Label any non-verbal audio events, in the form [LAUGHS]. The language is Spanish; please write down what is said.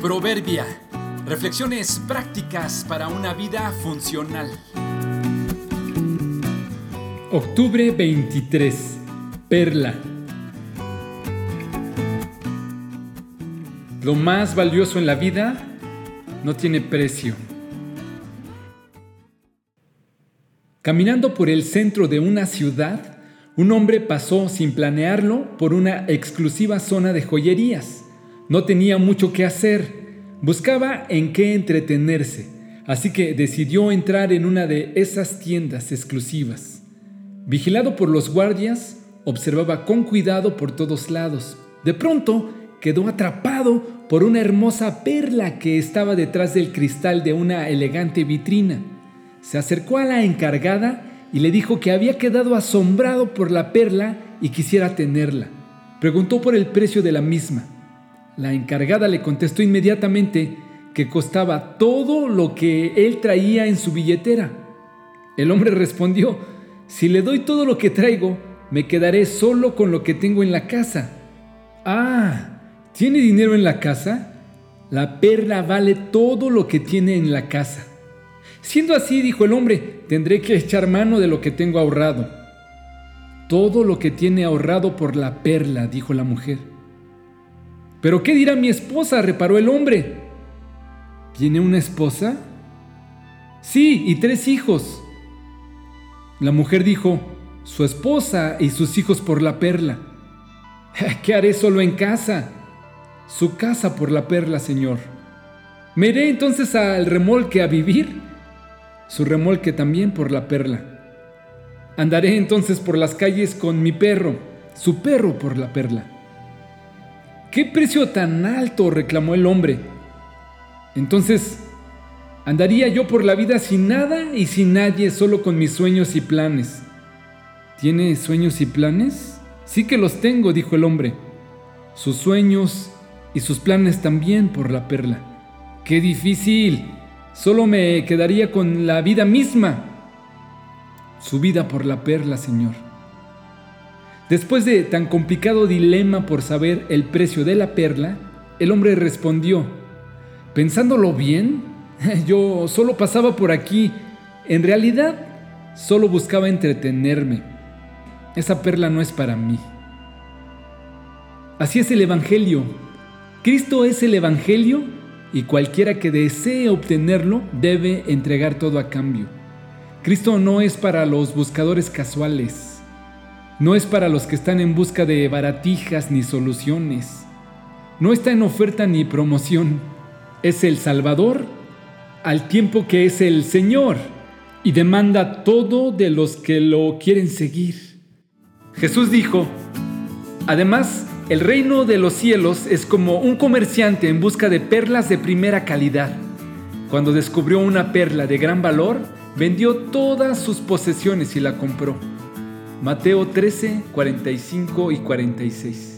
Proverbia. Reflexiones prácticas para una vida funcional. Octubre 23. Perla. Lo más valioso en la vida no tiene precio. Caminando por el centro de una ciudad, un hombre pasó sin planearlo por una exclusiva zona de joyerías. No tenía mucho que hacer, buscaba en qué entretenerse, así que decidió entrar en una de esas tiendas exclusivas. Vigilado por los guardias, observaba con cuidado por todos lados. De pronto, quedó atrapado por una hermosa perla que estaba detrás del cristal de una elegante vitrina. Se acercó a la encargada y le dijo que había quedado asombrado por la perla y quisiera tenerla. Preguntó por el precio de la misma. La encargada le contestó inmediatamente que costaba todo lo que él traía en su billetera. El hombre respondió, si le doy todo lo que traigo, me quedaré solo con lo que tengo en la casa. Ah, ¿tiene dinero en la casa? La perla vale todo lo que tiene en la casa. Siendo así, dijo el hombre, tendré que echar mano de lo que tengo ahorrado. Todo lo que tiene ahorrado por la perla, dijo la mujer. ¿Pero qué dirá mi esposa? reparó el hombre. ¿Tiene una esposa? Sí, y tres hijos. La mujer dijo, su esposa y sus hijos por la perla. [LAUGHS] ¿Qué haré solo en casa? Su casa por la perla, señor. ¿Me iré entonces al remolque a vivir? Su remolque también por la perla. Andaré entonces por las calles con mi perro, su perro por la perla. ¿Qué precio tan alto? reclamó el hombre. Entonces, andaría yo por la vida sin nada y sin nadie, solo con mis sueños y planes. ¿Tiene sueños y planes? Sí que los tengo, dijo el hombre. Sus sueños y sus planes también por la perla. ¡Qué difícil! Solo me quedaría con la vida misma. Su vida por la perla, Señor. Después de tan complicado dilema por saber el precio de la perla, el hombre respondió, pensándolo bien, [LAUGHS] yo solo pasaba por aquí, en realidad solo buscaba entretenerme. Esa perla no es para mí. Así es el Evangelio. Cristo es el Evangelio y cualquiera que desee obtenerlo debe entregar todo a cambio. Cristo no es para los buscadores casuales no es para los que están en busca de baratijas ni soluciones. No está en oferta ni promoción. Es el Salvador al tiempo que es el Señor y demanda todo de los que lo quieren seguir. Jesús dijo, además, el reino de los cielos es como un comerciante en busca de perlas de primera calidad. Cuando descubrió una perla de gran valor, vendió todas sus posesiones y la compró. Mateo 13, 45 y 46.